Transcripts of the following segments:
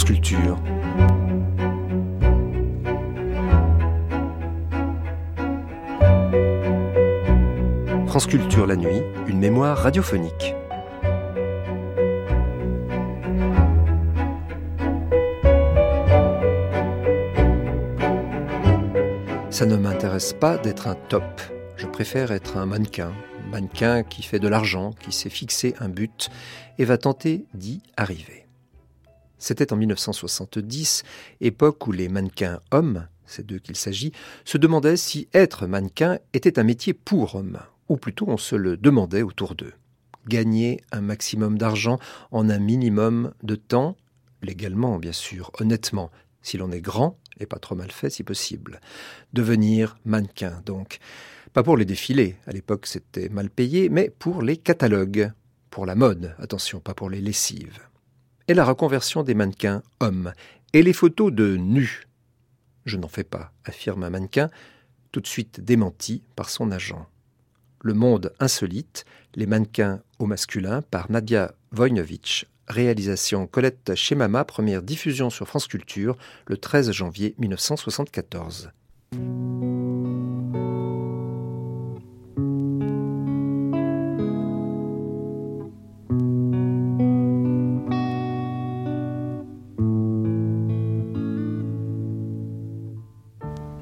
France Culture. La nuit, une mémoire radiophonique. Ça ne m'intéresse pas d'être un top. Je préfère être un mannequin. Mannequin qui fait de l'argent, qui s'est fixé un but et va tenter d'y arriver. C'était en 1970, époque où les mannequins hommes, c'est d'eux qu'il s'agit, se demandaient si être mannequin était un métier pour hommes, ou plutôt on se le demandait autour d'eux. Gagner un maximum d'argent en un minimum de temps, légalement bien sûr, honnêtement, si l'on est grand et pas trop mal fait si possible. Devenir mannequin donc. Pas pour les défilés, à l'époque c'était mal payé, mais pour les catalogues. Pour la mode, attention, pas pour les lessives. Et la reconversion des mannequins hommes. Et les photos de nus. Je n'en fais pas, affirme un mannequin, tout de suite démenti par son agent. Le monde insolite, les mannequins au masculin par Nadia Vojnovic, Réalisation Colette Chemama, première diffusion sur France Culture le 13 janvier 1974.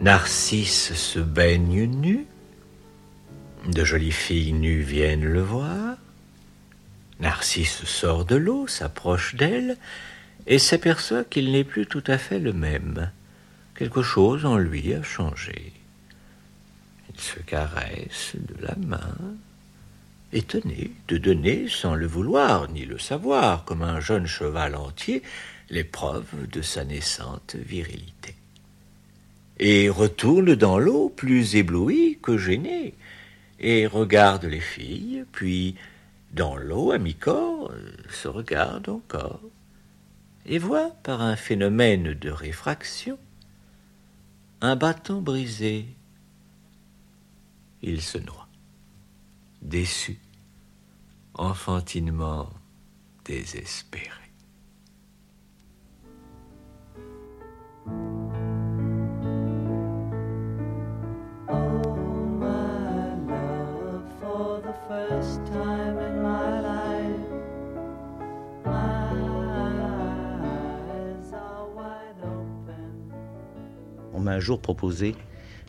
Narcisse se baigne nu, de jolies filles nues viennent le voir, Narcisse sort de l'eau, s'approche d'elle, et s'aperçoit qu'il n'est plus tout à fait le même. Quelque chose en lui a changé. Il se caresse de la main, étonné de donner, sans le vouloir ni le savoir, comme un jeune cheval entier, l'épreuve de sa naissante virilité. Et retourne dans l'eau plus ébloui que gêné, et regarde les filles, puis dans l'eau à mi-corps, euh, se regarde encore, et voit par un phénomène de réfraction un bâton brisé. Il se noie, déçu, enfantinement désespéré. On m'a un jour proposé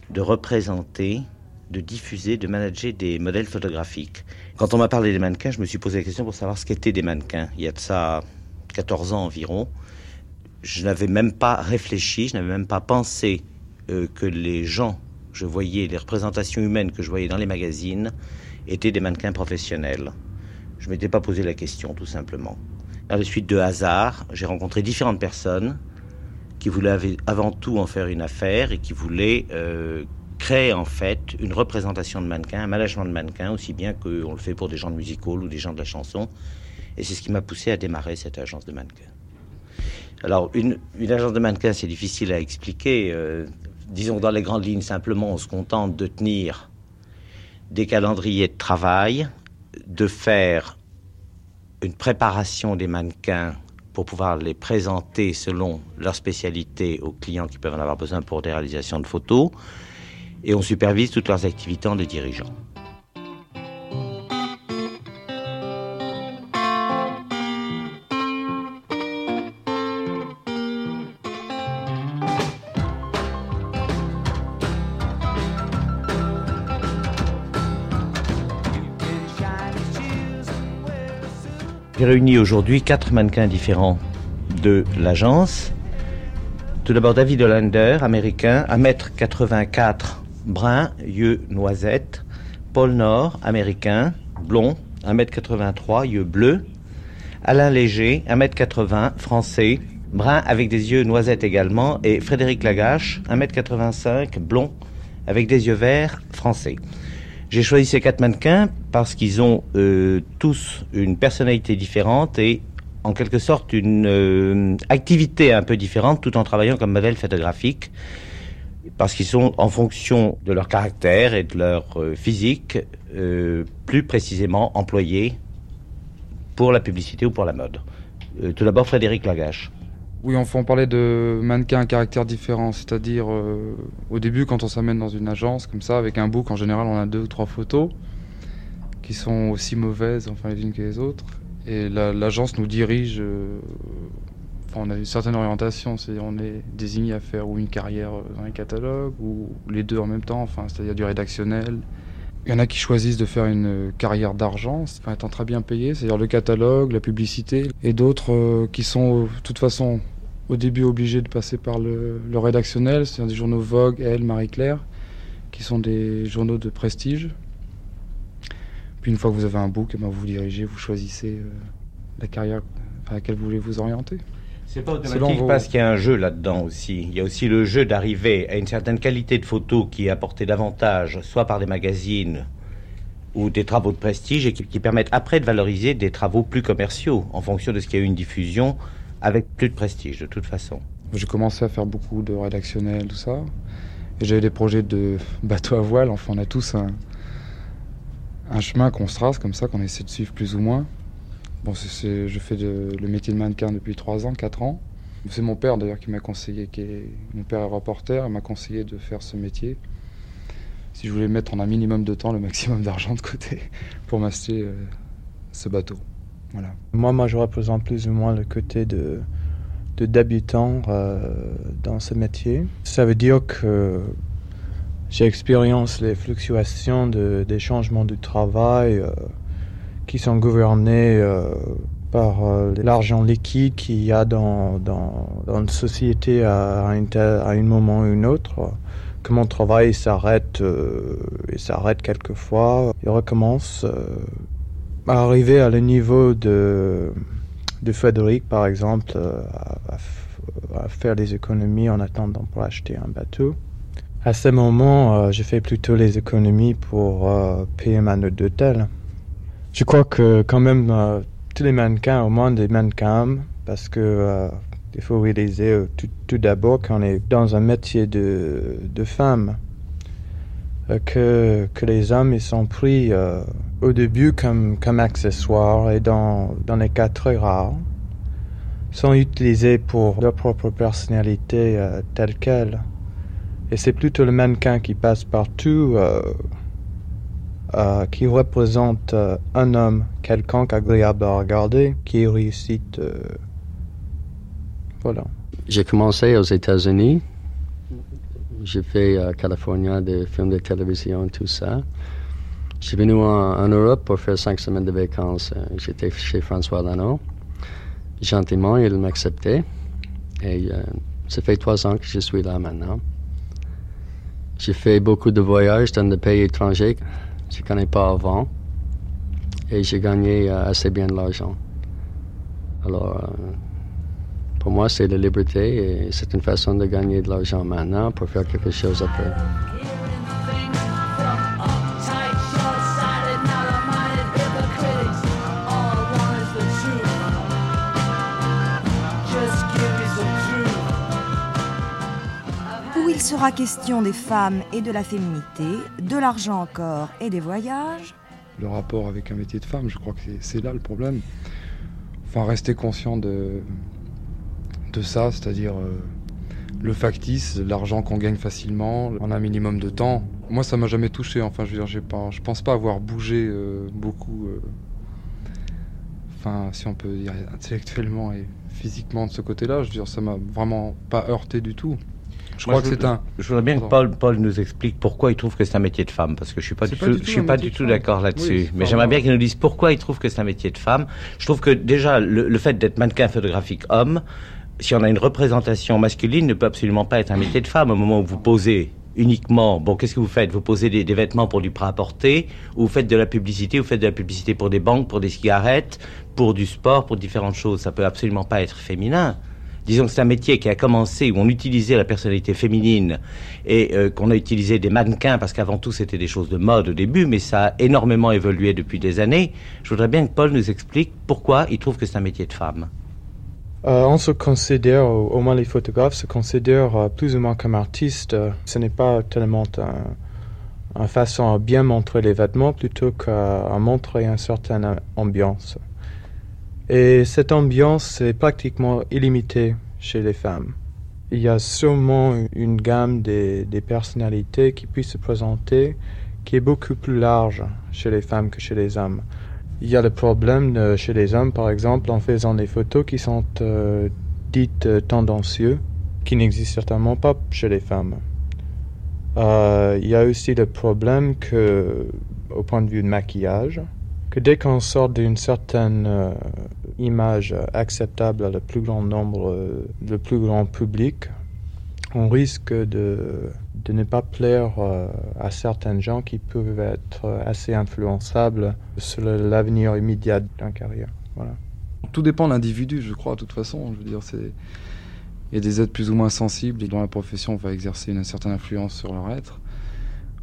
de représenter, de diffuser, de manager des modèles photographiques. Quand on m'a parlé des mannequins, je me suis posé la question pour savoir ce qu'étaient des mannequins. Il y a de ça 14 ans environ. Je n'avais même pas réfléchi, je n'avais même pas pensé euh, que les gens, je voyais, les représentations humaines que je voyais dans les magazines, étaient des mannequins professionnels. Je ne m'étais pas posé la question, tout simplement. À la suite de hasard, j'ai rencontré différentes personnes qui voulait avant tout en faire une affaire et qui voulait euh, créer en fait une représentation de mannequin, un management de mannequin, aussi bien qu'on le fait pour des gens de musical ou des gens de la chanson. Et c'est ce qui m'a poussé à démarrer cette agence de mannequin. Alors, une, agence de mannequin, c'est difficile à expliquer. Euh, disons dans les grandes lignes, simplement, on se contente de tenir des calendriers de travail, de faire une préparation des mannequins pour pouvoir les présenter selon leur spécialité aux clients qui peuvent en avoir besoin pour des réalisations de photos. Et on supervise toutes leurs activités en les dirigeants. J'ai réuni aujourd'hui quatre mannequins différents de l'agence. Tout d'abord David Hollander, américain, 1m84, brun, yeux noisettes. Paul Nord, américain, blond, 1m83, yeux bleus. Alain Léger, 1m80, français, brun avec des yeux noisettes également. Et Frédéric Lagache, 1m85, blond, avec des yeux verts, français. J'ai choisi ces quatre mannequins parce qu'ils ont euh, tous une personnalité différente et en quelque sorte une euh, activité un peu différente tout en travaillant comme modèle photographique parce qu'ils sont en fonction de leur caractère et de leur euh, physique plus précisément employés pour la publicité ou pour la mode. tout d'abord Frédéric Lagache. Oui, on parlait de mannequin à caractère différent, c'est-à-dire euh, au début, quand on s'amène dans une agence comme ça, avec un book, en général, on a deux ou trois photos qui sont aussi mauvaises, enfin les unes que les autres, et l'agence nous dirige. Euh, enfin, on a une certaine orientation, c'est on est désigné à faire ou une carrière dans les catalogues ou les deux en même temps, enfin, c'est-à-dire du rédactionnel. Il y en a qui choisissent de faire une carrière d'argent, enfin, étant très bien payé, c'est-à-dire le catalogue, la publicité, et d'autres euh, qui sont de toute façon au début obligés de passer par le, rédactionnel, c'est-à-dire des journaux Vogue, Elle, Marie-Claire, qui sont des journaux de prestige. Puis une fois que vous avez un book, eh ben, vous vous dirigez, vous choisissez euh, la carrière à laquelle vous voulez vous orienter. C'est pas automatique parce qu'il y a un jeu là-dedans aussi. Il y a aussi le jeu d'arriver à une certaine qualité de photo qui est apportée davantage, soit par des magazines ou des travaux de prestige, et qui, qui permettent après de valoriser des travaux plus commerciaux en fonction de ce qu'il y a eu une diffusion avec plus de prestige de toute façon. J'ai commencé à faire beaucoup de rédactionnel, tout ça. Et j'avais des projets de bateau à voile. Enfin, on a tous un, un chemin qu'on se trace comme ça, qu'on essaie de suivre plus ou moins. Bon, c'est, je fais le métier de mannequin depuis 3 ans, 4 ans. C'est mon père d'ailleurs qui m'a conseillé, qui est, mon père est reporter, m'a conseillé de faire ce métier. Si je voulais mettre en un minimum de temps le maximum d'argent de côté pour m'acheter euh, ce bateau. Moi, moi, je représente plus ou moins le côté de, euh, dans ce métier. Ça veut dire que j'expérience les fluctuations de, des changements du travail euh, qui sont gouvernés euh, par l'argent liquide qu'il y a dans, dans, une société à, à, à un moment ou un autre. Que mon travail s'arrête, il s'arrête quelquefois, il recommence arriver à le niveau de, de Frédéric, par exemple, euh, à, faire des économies en attendant pour acheter un bateau. À ce moment, euh, je fais plutôt les économies pour euh, payer ma note d'hôtel. Je crois que quand même tous les mannequins, au moins des mannequins, parce que il faut réaliser tout, d'abord qu'on est dans un métier de, de femme, que, que les hommes ils sont pris au début comme, comme accessoire et dans, dans les cas très rares, sont utilisés pour leur propre personnalité euh, telle qu'elle. Et c'est plutôt le mannequin qui passe partout, euh, euh, qui représente un homme quelconque agréable à regarder, qui réussit. voilà. J'ai commencé aux États-Unis. J'ai fait à Californie des films de télévision, tout ça. Je suis venu en, Europe pour faire cinq semaines de vacances. Euh, j'étais chez François Lano. Gentiment, il m'acceptait. Et euh, ça fait trois ans que je suis là maintenant. J'ai fait beaucoup de voyages dans des pays étrangers je ne connais pas avant. Et j'ai gagné euh, assez bien de l'argent. Alors, pour moi, c'est la liberté et c'est une façon de gagner de l'argent maintenant pour faire quelque chose après. Sera question des femmes et de la féminité, de l'argent encore et des voyages. Le rapport avec un métier de femme, je crois que c'est là le problème. Enfin, rester conscient de, de ça, c'est-à-dire euh, le factice, l'argent qu'on gagne facilement en un minimum de temps. Moi, ça m'a jamais touché. Enfin, je veux pense pas avoir bougé euh, beaucoup. Euh, enfin, si on peut dire intellectuellement et physiquement de ce côté-là, je veux dire, ça m'a vraiment pas heurté du tout. Je crois que c'est un. Je voudrais bien que Paul, Paul nous explique pourquoi il trouve que c'est un métier de femme, parce que je suis pas du tout, je suis pas du tout d'accord là-dessus. Mais j'aimerais bien qu'il nous dise pourquoi il trouve que c'est un métier de femme. Je trouve que déjà le, fait d'être mannequin photographique homme, si on a une représentation masculine, ne peut absolument pas être un métier de femme au moment où vous posez uniquement, bon, qu'est-ce que vous faites? Vous posez des, des, vêtements pour du prêt à porter, ou vous faites de la publicité, vous faites de la publicité pour des banques, pour des cigarettes, pour du sport, pour différentes choses. Ça peut absolument pas être féminin disons que c'est un métier qui a commencé où on utilisait la personnalité féminine et euh, qu'on a utilisé des mannequins parce qu'avant tout c'était des choses de mode au début, mais ça a énormément évolué depuis des années. Je voudrais bien que Paul nous explique pourquoi il trouve que c'est un métier de femme. Euh, on se considère, au moins les photographes se considèrent euh, plus ou moins comme artistes. ce n'est pas tellement une façon à bien montrer les vêtements plutôt qu'à montrer une certaine ambiance. Et cette ambiance est pratiquement illimitée chez les femmes. Il y a sûrement une gamme des, personnalités qui puissent se présenter qui est beaucoup plus large chez les femmes que chez les hommes. Il y a le problème chez les hommes, par exemple, en faisant des photos qui sont euh, dites euh, tendancieuses, qui n'existent certainement pas chez les femmes. Euh, il y a aussi le problème que, au point de vue de maquillage, que dès qu'on sort d'une certaine image acceptable à le plus grand nombre, le plus grand public, on risque de de ne pas plaire euh, à certains gens qui peuvent être assez influençables sur l'avenir immédiat d'une carrière. Voilà. Tout dépend de l'individu, je crois, de toute façon. Je veux dire, c'est... Il y a des êtres plus ou moins sensibles et dont la profession va exercer une certaine influence sur leur être.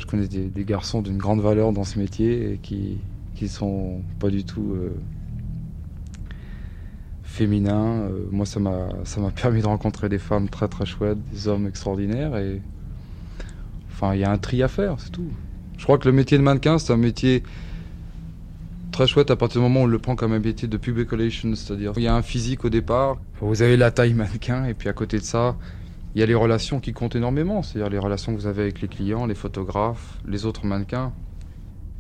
Je connais des, garçons d'une grande valeur dans ce métier et qui qui sont pas du tout euh, féminins. Euh, moi, ça m'a permis de rencontrer des femmes très très chouettes, des hommes extraordinaires et Enfin, il y a un tri à faire, c'est tout. Je crois que le métier de mannequin, c'est un métier très chouette à partir du moment où on le prend comme un métier de public relations, c'est-à-dire il y a un physique au départ, vous avez la taille mannequin, et puis à côté de ça, il y a les relations qui comptent énormément, c'est-à-dire les relations que vous avez avec les clients, les photographes, les autres mannequins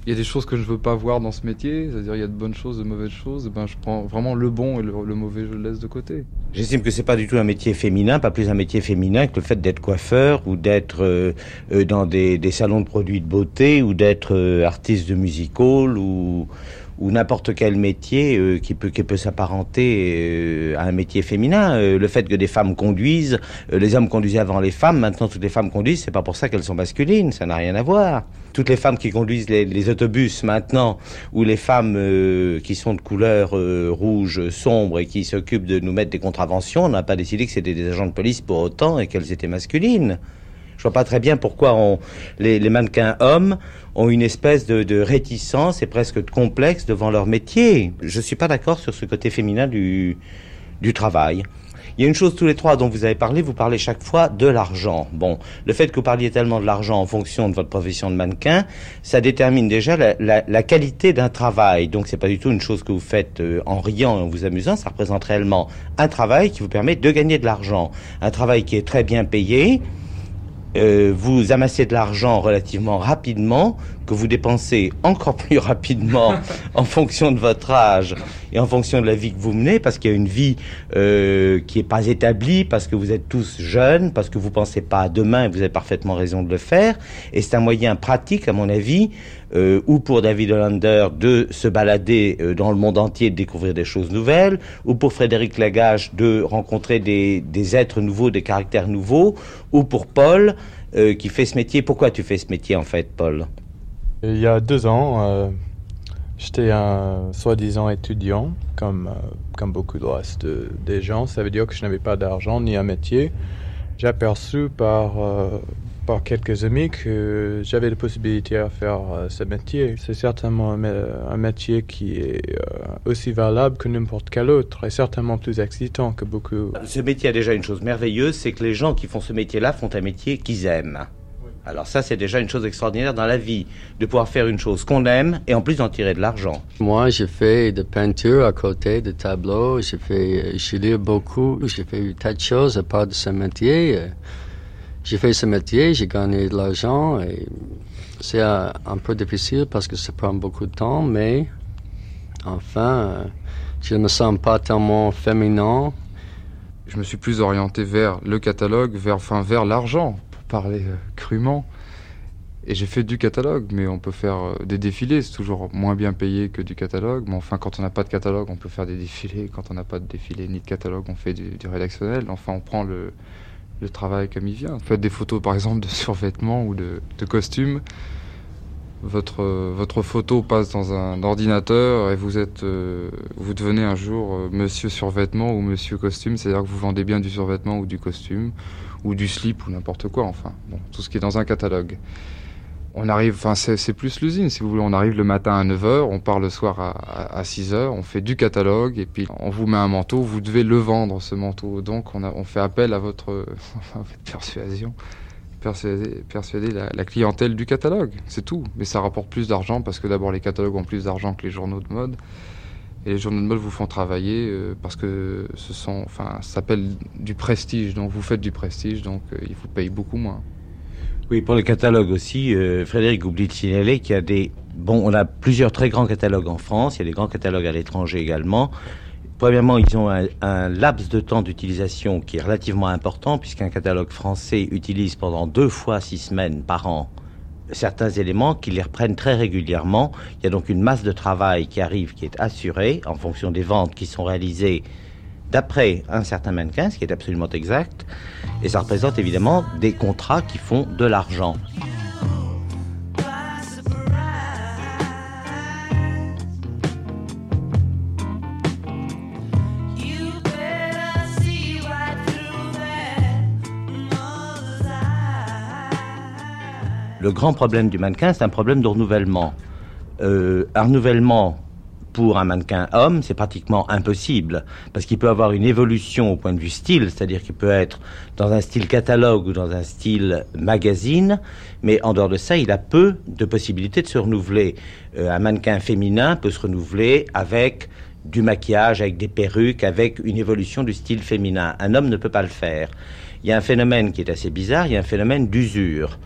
il y a des choses que je veux pas voir dans ce métier, c'est-à-dire il y a de bonnes choses, de mauvaises choses, ben je prends vraiment le bon et le, mauvais, je le laisse de côté. J'estime que c'est pas du tout un métier féminin, pas plus un métier féminin que le fait d'être coiffeur ou d'être euh, euh, dans des, des, salons de produits de beauté ou d'être euh, artiste de musical ou ou n'importe quel métier euh, qui peut s'apparenter euh, à un métier féminin. Euh, le fait que des femmes conduisent, les hommes conduisaient avant les femmes, maintenant toutes les femmes conduisent, c'est pas pour ça qu'elles sont masculines, ça n'a rien à voir. Toutes les femmes qui conduisent les, les autobus maintenant, ou les femmes qui sont de couleur rouge sombre et qui s'occupent de nous mettre des contraventions, on n'a pas décidé que c'était des agents de police pour autant et qu'elles étaient masculines. Je vois pas très bien pourquoi on, les, les mannequins hommes ont une espèce de, de, réticence et presque de complexe devant leur métier. Je suis pas d'accord sur ce côté féminin du, du travail. Il y a une chose tous les trois dont vous avez parlé, vous parlez chaque fois de l'argent. Bon, le fait que vous parliez tellement de l'argent en fonction de votre profession de mannequin, ça détermine déjà la, la, la qualité d'un travail. Donc c'est pas du tout une chose que vous faites euh, en riant et en vous amusant, ça représente réellement un travail qui vous permet de gagner de l'argent. Un travail qui est très bien payé, euh, vous amassez de l'argent relativement rapidement, que vous dépensez encore plus rapidement en fonction de votre âge et en fonction de la vie que vous menez, parce qu'il y a une vie euh, qui est pas établie, parce que vous êtes tous jeunes, parce que vous pensez pas à demain et vous avez parfaitement raison de le faire. Et c'est un moyen pratique, à mon avis, euh, ou pour David Hollander de se balader euh, dans le monde entier, de découvrir des choses nouvelles, ou pour Frédéric Lagage de rencontrer des, êtres nouveaux, des caractères nouveaux, ou pour Paul euh, qui fait ce métier. Pourquoi tu fais ce métier en fait, Paul? Il y a deux ans, euh, j'étais un soi-disant étudiant, comme, euh, comme beaucoup de des gens. Ça veut dire que je n'avais pas d'argent ni un métier. J'ai aperçu par, euh, par quelques amis que j'avais la possibilité à faire euh, ce métier. C'est certainement un, un, métier qui est euh, aussi valable que n'importe quel autre et certainement plus excitant que beaucoup. Ce métier a déjà une chose merveilleuse, c'est que les gens qui font ce métier-là font un métier qu'ils aiment. Alors ça, c'est déjà une chose extraordinaire dans la vie, de pouvoir faire une chose qu'on aime et en plus d'en tirer de l'argent. Moi, j'ai fait de peinture à côté, de tableaux, j'ai fait, j'ai lu beaucoup, j'ai fait un tas de choses à part de ce métier. J'ai fait ce métier, j'ai gagné de l'argent et c'est un, un, peu difficile parce que ça prend beaucoup de temps, mais enfin, je ne me sens pas tellement féminin. Je me suis plus orienté vers le catalogue, vers, enfin, vers l'argent parler euh, crûment. Et j'ai fait du catalogue, mais on peut faire euh, des défilés, c'est toujours moins bien payé que du catalogue. Mais enfin, quand on n'a pas de catalogue, on peut faire des défilés. Quand on n'a pas de défilé ni de catalogue, on fait du rédactionnel. Enfin, on prend le, le, travail comme il vient. Faites des photos, par exemple, de survêtements ou de, costumes. Votre, votre photo passe dans un ordinateur et vous êtes, euh, vous devenez un jour euh, monsieur survêtement ou monsieur costume, c'est-à-dire que vous vendez bien du survêtement ou du costume ou du slip ou n'importe quoi, enfin, tout ce qui est dans un catalogue. On arrive, enfin, c'est plus l'usine, si vous voulez. On arrive le matin à 9h, on part le soir à, à, à 6h, on fait du catalogue, et puis on vous met un manteau, vous devez le vendre, ce manteau. Donc, on, fait appel à votre, persuasion, persuader, la, clientèle du catalogue, c'est tout. Mais ça rapporte plus d'argent, parce que d'abord, les catalogues ont plus d'argent que les journaux de mode. Et les journaux de mode vous font travailler euh, parce que ce sont, ça s'appelle du prestige. Donc vous faites du prestige, donc euh, il vous paye beaucoup moins. Oui, pour le catalogue aussi, euh, Frédéric oublie de signaler qu'il y a des... Bon, on a plusieurs très grands catalogues en France, il y a des grands catalogues à l'étranger également. Premièrement, ils ont un, un laps de temps d'utilisation qui est relativement important, puisqu'un catalogue français utilise pendant deux fois six semaines par an certains éléments qui les reprennent très régulièrement. Il y a donc une masse de travail qui arrive, qui est assurée en fonction des ventes qui sont réalisées d'après un certain mannequin, ce qui est absolument exact. Et ça représente évidemment des contrats qui font de l'argent. Le grand problème du mannequin, c'est un problème de renouvellement. Euh, un renouvellement pour un mannequin homme, c'est pratiquement impossible, parce qu'il peut avoir une évolution au point de vue style, c'est-à-dire qu'il peut être dans un style catalogue ou dans un style magazine, mais en dehors de ça, il a peu de possibilités de se renouveler. Euh, un mannequin féminin peut se renouveler avec du maquillage, avec des perruques, avec une évolution du style féminin. Un homme ne peut pas le faire. Il y a un phénomène qui est assez bizarre, il y a un phénomène d'usure.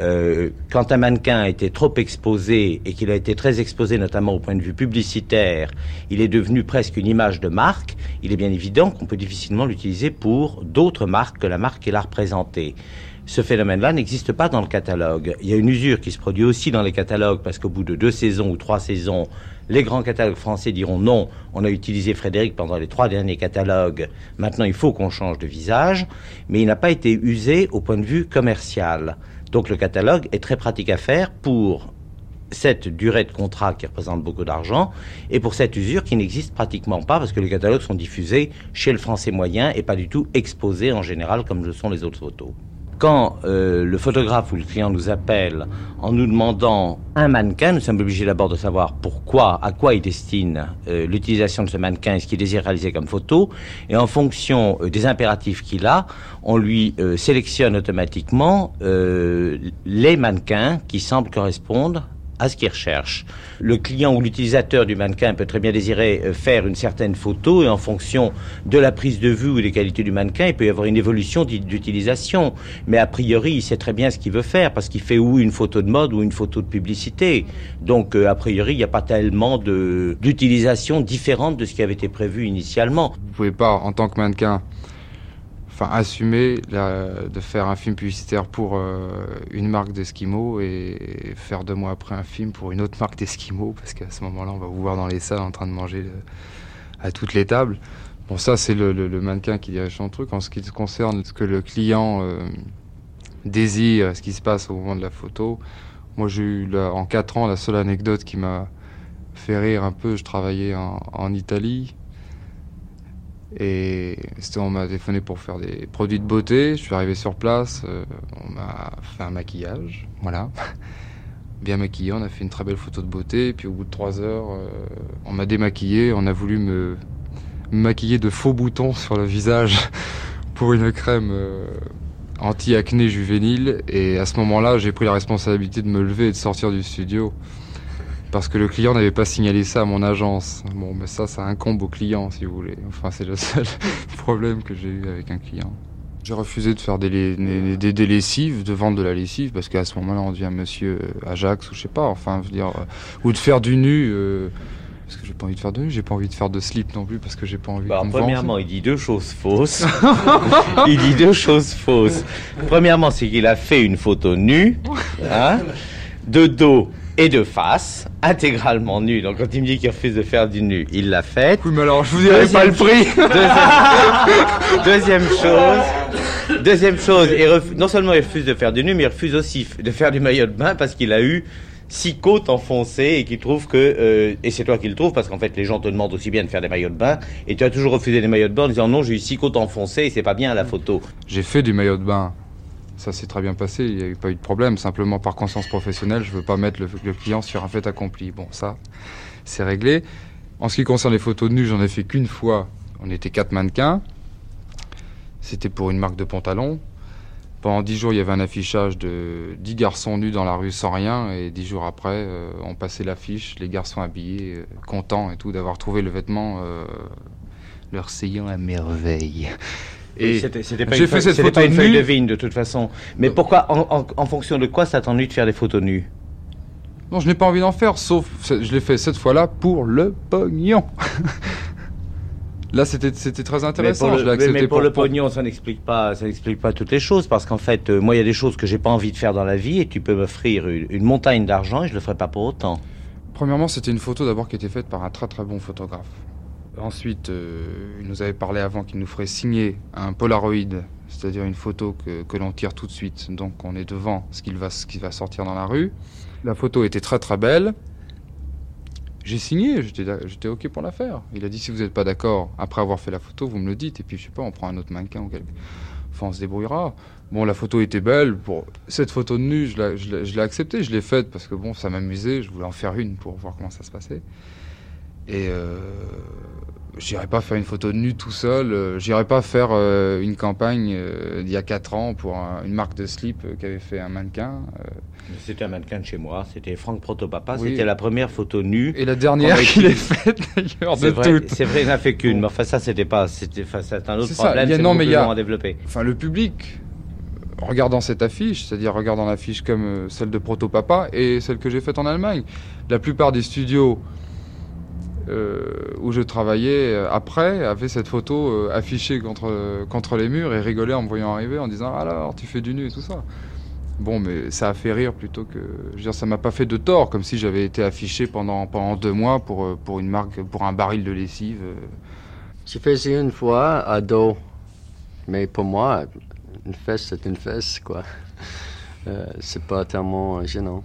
Euh, quand un mannequin a été trop exposé et qu'il a été très exposé notamment au point de vue publicitaire, il est devenu presque une image de marque, il est bien évident qu'on peut difficilement l'utiliser pour d'autres marques que la marque qu'il a représentée. Ce phénomène-là n'existe pas dans le catalogue. Il y a une usure qui se produit aussi dans les catalogues parce qu'au bout de deux saisons ou trois saisons, les grands catalogues français diront non, on a utilisé Frédéric pendant les trois derniers catalogues, maintenant il faut qu'on change de visage, mais il n'a pas été usé au point de vue commercial. Donc le catalogue est très pratique à faire pour cette durée de contrat qui représente beaucoup d'argent et pour cette usure qui n'existe pratiquement pas parce que les catalogues sont diffusés chez le français moyen et pas du tout exposés en général comme le sont les autres photos. Quand euh, le photographe ou le client nous appelle en nous demandant un mannequin, nous sommes obligés d'abord de savoir pourquoi, à quoi il destine euh, l'utilisation de ce mannequin et ce qu'il désire réaliser comme photo. Et en fonction euh, des impératifs qu'il a, on lui sélectionne automatiquement les mannequins qui semblent correspondre à ce qu'il recherche. Le client ou l'utilisateur du mannequin peut très bien désirer euh, faire une certaine photo et en fonction de la prise de vue ou des qualités du mannequin, il peut y avoir une évolution d'utilisation. Mais a priori, il sait très bien ce qu'il veut faire parce qu'il fait ou une photo de mode ou une photo de publicité. Donc, euh, a priori, il n'y a pas tellement d'utilisation différente de ce qui avait été prévu initialement. Vous pouvez pas, en tant que mannequin, enfin assumer de faire un film publicitaire pour euh, une marque d'Eskimo et faire deux mois après un film pour une autre marque d'Eskimo parce qu'à ce moment-là on va vous voir dans les salles en train de manger à toutes les tables. Bon ça c'est le, mannequin qui dirige son truc. En ce qui concerne ce que le client euh, désire, ce qui se passe au moment de la photo, moi j'ai eu en quatre ans la seule anecdote qui m'a fait rire un peu. Je travaillais en Italie et on m'a téléphoné pour faire des produits de beauté. Je suis arrivé sur place, euh, on m'a fait un maquillage, voilà. Bien maquillé, on a fait une très belle photo de beauté. Puis au bout de trois heures, euh, on m'a démaquillé. On a voulu me, maquiller de faux boutons sur le visage pour une crème euh, anti-acné juvénile. Et à ce moment-là, j'ai pris la responsabilité de me lever et de sortir du studio parce que le client n'avait pas signalé ça à mon agence. Bon, mais ça, ça incombe au client, si vous voulez. Enfin, c'est le seul problème que j'ai eu avec un client. J'ai refusé de faire des, des, des, lessives, de vendre de la lessive, parce qu'à ce moment-là, on devient monsieur Ajax, ou je sais pas, enfin, je veux dire, euh, ou de faire du nu. Euh, parce que j'ai pas envie de faire de nu, j'ai pas envie de faire de slip non plus, parce que j'ai pas envie bah, Premièrement, il dit deux choses fausses. il dit deux choses fausses. Premièrement, c'est qu'il a fait une photo nue, hein, de dos et de face, intégralement nu. Donc quand il me dit qu'il refuse de faire du nu, il l'a fait. Oui, mais alors je vous dirai pas le prix. Deuxième, chose, deuxième chose, non seulement il refuse de faire du nu, mais il refuse aussi de faire du maillot de bain parce qu'il a eu six côtes enfoncées et qu'il trouve que euh, et c'est toi qui le trouves parce qu'en fait les gens te demandent aussi bien de faire des maillots de bain et tu as toujours refusé des maillots de bain en disant non j'ai eu six côtes enfoncées et c'est pas bien à la photo. J'ai fait du maillot de bain ça s'est très bien passé, il n'y a pas eu de problème. Simplement, par conscience professionnelle, je ne veux pas mettre le, client sur un fait accompli. Bon, ça, c'est réglé. En ce qui concerne les photos de nu, j'en ai fait qu'une fois. On était quatre mannequins. C'était pour une marque de pantalon. Pendant dix jours, il y avait un affichage de dix garçons nus dans la rue sans rien, et dix jours après, euh, on passait l'affiche, les garçons habillés, euh, contents et tout d'avoir trouvé le vêtement euh, leur seyant à merveille. Et c'était pas, une, fait cette photo pas une feuille de vigne de toute façon. Mais pourquoi, en, en fonction de quoi ça t'a envie de faire des photos nues? Non, je n'ai pas envie d'en faire, sauf je l'ai fait cette fois-là pour le pognon. Là, c'était très intéressant. Mais pour le, mais pour, le pognon, ça n'explique pas, ça n'explique pas toutes les choses, parce qu'en fait, euh, moi, il y a des choses que j'ai pas envie de faire dans la vie, et tu peux m'offrir une, montagne d'argent, et je le ferai pas pour autant. Premièrement, c'était une photo d'abord qui était faite par un très très bon photographe. Ensuite, euh, il nous avait parlé avant qu'il nous ferait signer un Polaroid, c'est-à-dire une photo que, l'on tire tout de suite. Donc, on est devant ce qu'il va, qui va sortir dans la rue. La photo était très très belle. J'ai signé, j'étais OK pour la faire. Il a dit si vous n'êtes pas d'accord, après avoir fait la photo, vous me le dites. Et puis, je sais pas, on prend un autre mannequin ou quelque. Enfin, on se débrouillera. Bon, la photo était belle. Cette photo de nu, je l'ai acceptée, je l'ai faite parce que bon, ça m'amusait. Je voulais en faire une pour voir comment ça se passait. Et euh, j'irai pas faire une photo de nu tout seul. Euh, j'irai pas faire euh, une campagne d'il y a 4 ans pour une marque de slip qu'avait fait un mannequin. C'était un mannequin de chez moi. C'était Franck Protopapa. C'était la première photo nue. Et la dernière qu'il ait faite d'ailleurs de toutes. C'est vrai, il n'a fait qu'une. Mais enfin, ça, c'était pas. C'était un autre problème. C'est non, mais il y a. À développer. Enfin, le public. Regardant cette affiche, c'est-à-dire regardant l'affiche comme celle de Protopapa et celle que j'ai faite en Allemagne, la plupart des studios euh, où je travaillais euh, après avait cette photo euh, affichée contre, contre les murs et rigolait en me voyant arriver en disant alors tu fais du nu et tout ça. Bon, mais ça a fait rire plutôt que. Je veux dire, ça m'a pas fait de tort, comme si j'avais été affiché pendant, pendant deux mois pour, pour une marque, pour un baril de lessive. J'ai fait ça une fois à dos, mais pour moi, une fesse, c'est une fesse, quoi. c'est pas tellement gênant.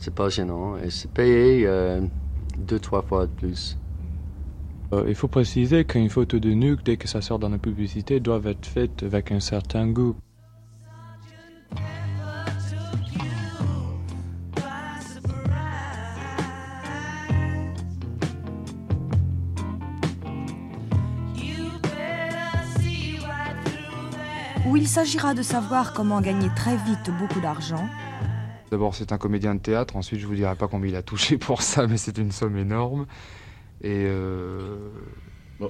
C'est pas gênant. Et c'est payé deux, trois fois de plus. Euh, il faut préciser qu'une photo de nuque, dès que ça sort dans la publicité, doit être faite avec un certain goût. Où il s'agira de savoir comment gagner très vite beaucoup d'argent, D'abord, c'est un comédien de théâtre. Ensuite, je vous dirai pas combien il a touché pour ça, mais c'est une somme énorme. Et euh,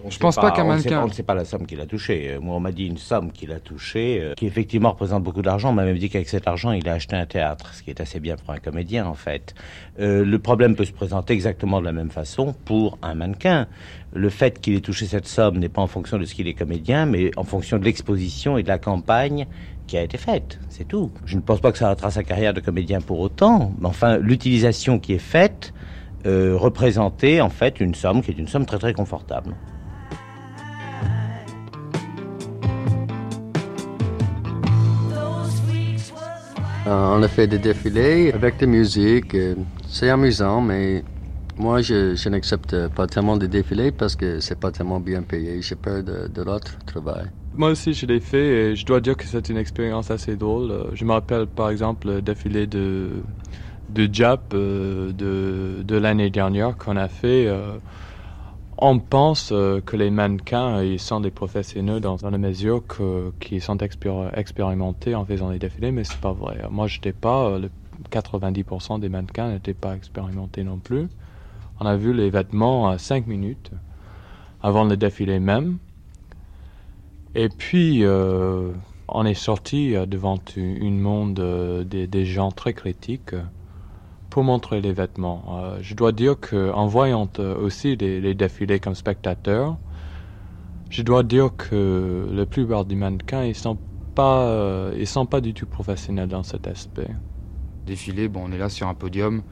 je pense pas, qu'un mannequin. On ne sait pas la somme qu'il a touchée. Euh, moi, on m'a dit une somme qu'il a touchée, euh, qui effectivement représente beaucoup d'argent. On m'a même dit qu'avec cet argent, il a acheté un théâtre, ce qui est assez bien pour un comédien, en fait. le problème peut se présenter exactement de la même façon pour un mannequin. Le fait qu'il ait touché cette somme n'est pas en fonction de ce qu'il est comédien, mais en fonction de l'exposition et de la campagne qui a été faite, c'est tout. Je ne pense pas que ça retrace sa carrière de comédien pour autant, mais enfin, l'utilisation qui est faite euh, représentait en fait une somme qui est une somme très très confortable. On a fait des défilés avec de la musique. Euh, c'est amusant, mais moi, je, n'accepte pas tellement de défilés parce que c'est pas tellement bien payé. J'ai peur de, de l'autre travail. Moi aussi, je l'ai fait et je dois dire que c'est une expérience assez drôle. Euh, je me rappelle par exemple le défilé de, de Jap euh, de, de l'année dernière qu'on a fait. Euh, on pense que les mannequins ils sont des professionnels dans, la mesure qu'ils sont expérimentés en faisant des défilés, mais c'est pas vrai. Moi, je n'étais pas. Le 90% des mannequins n'étaient pas expérimentés non plus. On a vu les vêtements à 5 minutes avant le défilé même. Et puis, euh, on est sorti euh, devant une monde euh, des, gens très critiques pour montrer les vêtements. je dois dire qu'en voyant aussi les, défilés comme spectateur, je dois dire que la plupart des mannequins, ils sont pas, ils sont pas du tout professionnels dans cet aspect. Défilé, bon, on est là sur un podium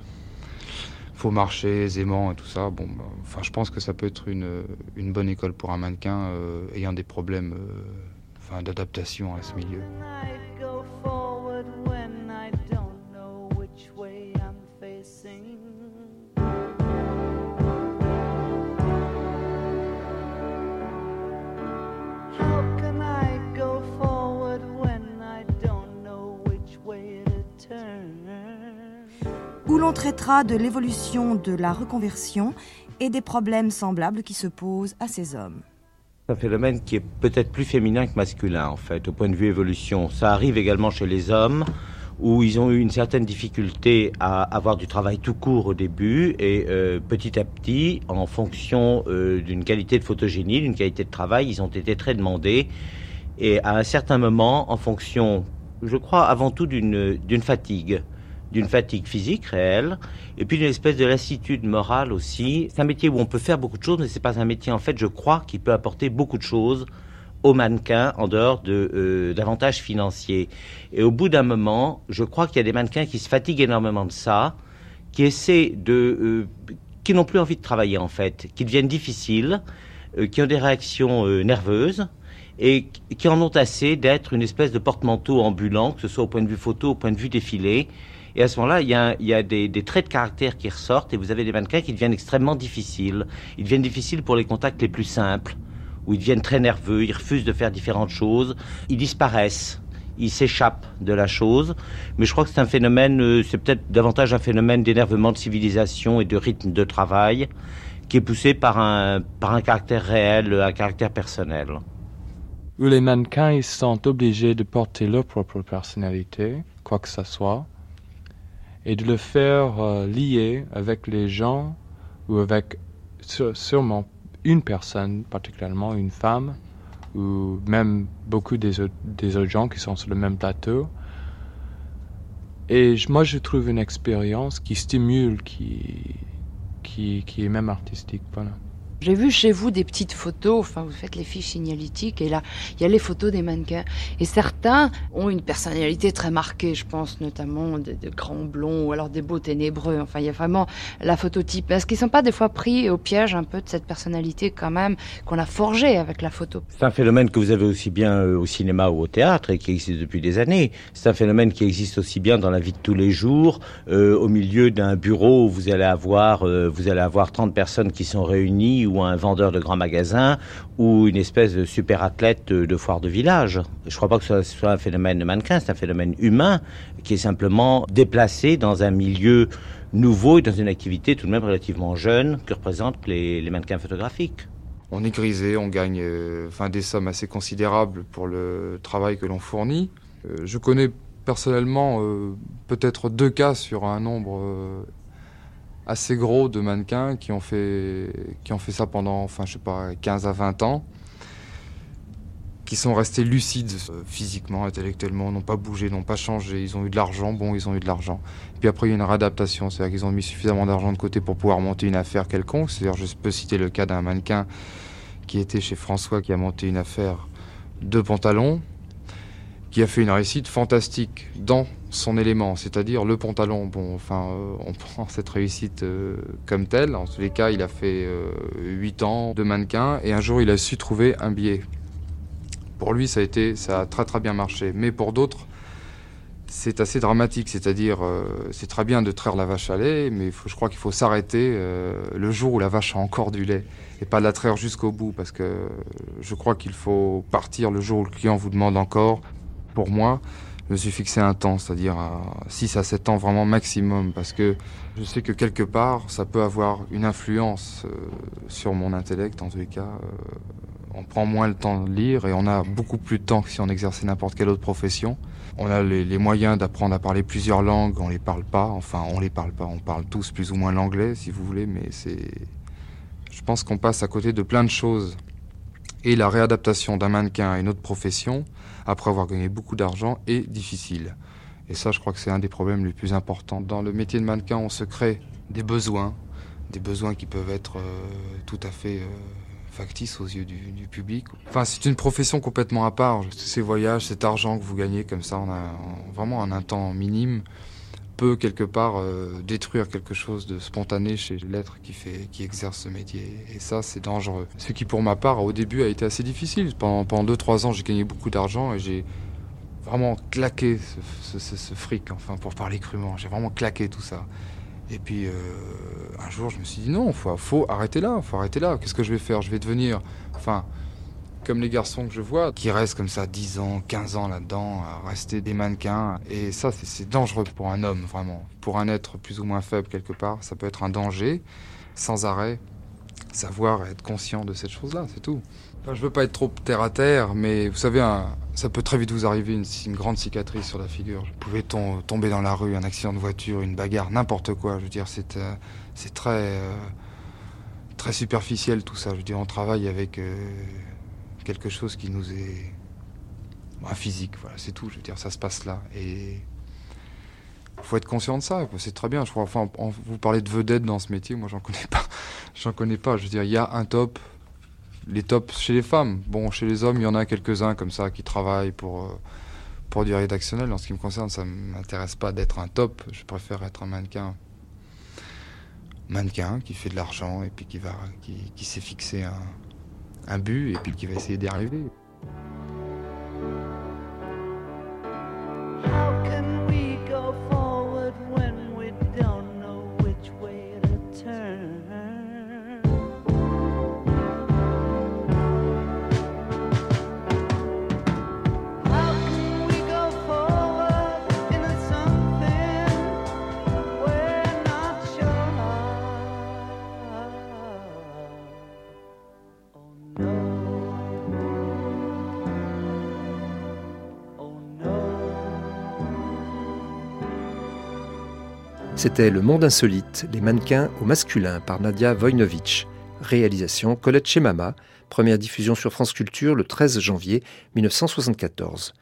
faut marcher aisément et tout ça. Bon, bah, enfin, je pense que ça peut être une, une bonne école pour un mannequin euh, ayant des problèmes euh, enfin, d'adaptation à ce milieu. L'on traitera de l'évolution de la reconversion et des problèmes semblables qui se posent à ces hommes. C'est un phénomène qui est peut-être plus féminin que masculin, en fait, au point de vue évolution. Ça arrive également chez les hommes, où ils ont eu une certaine difficulté à avoir du travail tout court au début, et euh, petit à petit, en fonction euh, d'une qualité de photogénie, d'une qualité de travail, ils ont été très demandés. Et à un certain moment, en fonction, je crois, avant tout d'une fatigue d'une fatigue physique réelle, et puis d'une espèce de lassitude morale aussi. C'est un métier où on peut faire beaucoup de choses, mais c'est pas un métier, en fait, je crois, qui peut apporter beaucoup de choses aux mannequins en dehors de euh, d'avantages financiers. Et au bout d'un moment, je crois qu'il y a des mannequins qui se fatiguent énormément de ça, qui essaient de, euh, qui n'ont plus envie de travailler en fait, qui deviennent difficiles, euh, qui ont des réactions nerveuses et qui en ont assez d'être une espèce de porte-manteau ambulant, que ce soit au point de vue photo, au point de vue défilé, et à ce moment-là, il y a, des, traits de caractère qui ressortent et vous avez des mannequins qui deviennent extrêmement difficiles. Ils deviennent difficiles pour les contacts les plus simples, où ils deviennent très nerveux, ils refusent de faire différentes choses, ils disparaissent. Ils s'échappent de la chose, mais je crois que c'est un phénomène, euh, c'est peut-être davantage un phénomène d'énervement de civilisation et de rythme de travail qui est poussé par un, par un caractère réel, un caractère personnel. Où les mannequins ils sont obligés de porter leur propre personnalité, quoi que ce soit, et de le faire euh, lier avec les gens ou avec sûrement une personne, particulièrement une femme, ou même beaucoup des, des autres gens qui sont sur le même plateau. Et moi, je trouve une expérience qui stimule, qui, qui, qui est même artistique. Voilà. J'ai vu chez vous des petites photos, enfin vous faites les fiches signalétiques et là il y a les photos des mannequins. Et certains ont une personnalité très marquée, je pense notamment de, grands blonds ou alors des beaux ténébreux. Enfin il y a vraiment la phototype. Est-ce qu'ils sont pas des fois pris au piège un peu de cette personnalité quand même qu'on a forgée avec la photo? C'est un phénomène que vous avez aussi bien euh, au cinéma ou au théâtre et qui existe depuis des années. C'est un phénomène qui existe aussi bien dans la vie de tous les jours, euh, au milieu d'un bureau où vous allez avoir euh, vous allez avoir 30 personnes qui sont réunies ou un vendeur de grands magasins ou une espèce de super athlète de, foire de village. Je ne crois pas que ce soit un phénomène de mannequin, c'est un phénomène humain qui est simplement déplacé dans un milieu nouveau et dans une activité tout de même relativement jeune que représentent les, mannequins photographiques. On est grisé, on gagne euh, des sommes assez considérables pour le travail que l'on fournit. Euh, je connais personnellement euh, peut-être deux cas sur un nombre assez gros de mannequins qui ont fait, qui ont fait ça pendant, enfin, je sais pas, 15 à 20 ans, qui sont restés lucides euh, physiquement, intellectuellement, n'ont pas bougé, n'ont pas changé, ils ont eu de l'argent, bon, ils ont eu de l'argent. Puis après, il y a une réadaptation, c'est-à-dire qu'ils ont mis suffisamment d'argent de côté pour pouvoir monter une affaire quelconque. C'est-à-dire, je peux citer le cas d'un mannequin qui était chez François, qui a monté une affaire de pantalons, qui a fait une réussite fantastique dans son élément, c'est-à-dire le pantalon. Bon, enfin, euh, on prend cette réussite euh, comme telle. En tous les cas, il a fait 8 euh, ans de mannequin et un jour, il a su trouver un billet. Pour lui, ça a été, ça a très très bien marché. Mais pour d'autres, c'est assez dramatique. C'est-à-dire, c'est très bien de traire la vache à lait, mais je crois qu'il faut s'arrêter le jour où la vache a encore du lait et pas la traire jusqu'au bout, parce que je crois qu'il faut partir le jour où le client vous demande encore. Pour moi, je me suis fixé un temps, c'est-à-dire à 6 à 7 ans vraiment maximum, parce que je sais que quelque part, ça peut avoir une influence euh, sur mon intellect, en tous les cas. Euh, on prend moins le temps de lire et on a beaucoup plus de temps que si on exerçait n'importe quelle autre profession. On a les, les moyens d'apprendre à parler plusieurs langues, on les parle pas, enfin on les parle pas, on parle tous plus ou moins l'anglais si vous voulez, mais c'est... Je pense qu'on passe à côté de plein de choses. Et la réadaptation d'un mannequin à une autre profession, après avoir gagné beaucoup d'argent est difficile. Et ça, je crois que c'est un des problèmes les plus importants. Dans le métier de mannequin, on se crée des besoins, des besoins qui peuvent être euh, tout à fait euh, factices aux yeux du, public. Enfin, c'est une profession complètement à part. Ces voyages, cet argent que vous gagnez comme ça, on a vraiment en un temps minime peut quelque part euh, détruire quelque chose de spontané chez l'être qui fait, qui exerce ce métier. Et ça, c'est dangereux. Ce qui, pour ma part, au début, a été assez difficile. Pendant, pendant 2-3 ans, j'ai gagné beaucoup d'argent et j'ai vraiment claqué ce, fric, enfin, pour parler crûment. J'ai vraiment claqué tout ça. Et puis, euh, un jour, je me suis dit non, faut, faut arrêter là, faut arrêter là. Qu'est-ce que je vais faire? Je vais devenir, enfin, comme les garçons que je vois, qui restent comme ça 10 ans, 15 ans là-dedans, à rester des mannequins. Et ça, c'est dangereux pour un homme, vraiment. Pour un être plus ou moins faible quelque part, ça peut être un danger. Sans arrêt, savoir être conscient de cette chose-là, c'est tout. Je veux pas être trop terre à terre, mais vous savez, ça peut très vite vous arriver une, grande cicatrice sur la figure. Vous pouvez tomber dans la rue, un accident de voiture, une bagarre, n'importe quoi. Je veux dire, c'est euh, euh, très superficiel tout ça. Je veux dire, on travaille avec euh, quelque chose qui nous est un physique. Voilà, c'est tout. Je veux dire, ça se passe là et faut être conscient de ça. C'est très bien. Je crois. Enfin, vous parlez de vedettes dans ce métier. Moi, j'en connais pas. J'en connais pas. Je veux dire, il y a un top les tops chez les femmes. Bon, chez les hommes, il y en a quelques-uns comme ça qui travaillent pour, euh, pour du rédactionnel. En ce qui me concerne, ça ne m'intéresse pas d'être un top. Je préfère être un mannequin. Mannequin qui fait de l'argent et puis qui, va, qui, qui s'est fixé un, un but et puis qui va essayer d'y arriver. C'était Le Monde Insolite, les mannequins au masculin par Nadia Vojnovic. Réalisation Colette Chemama, première diffusion sur France Culture le 13 janvier 1974.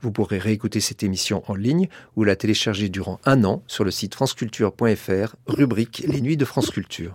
Vous pourrez réécouter cette émission en ligne ou la télécharger durant un an sur le site franceculture.fr, rubrique Les Nuits de France Culture.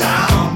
down.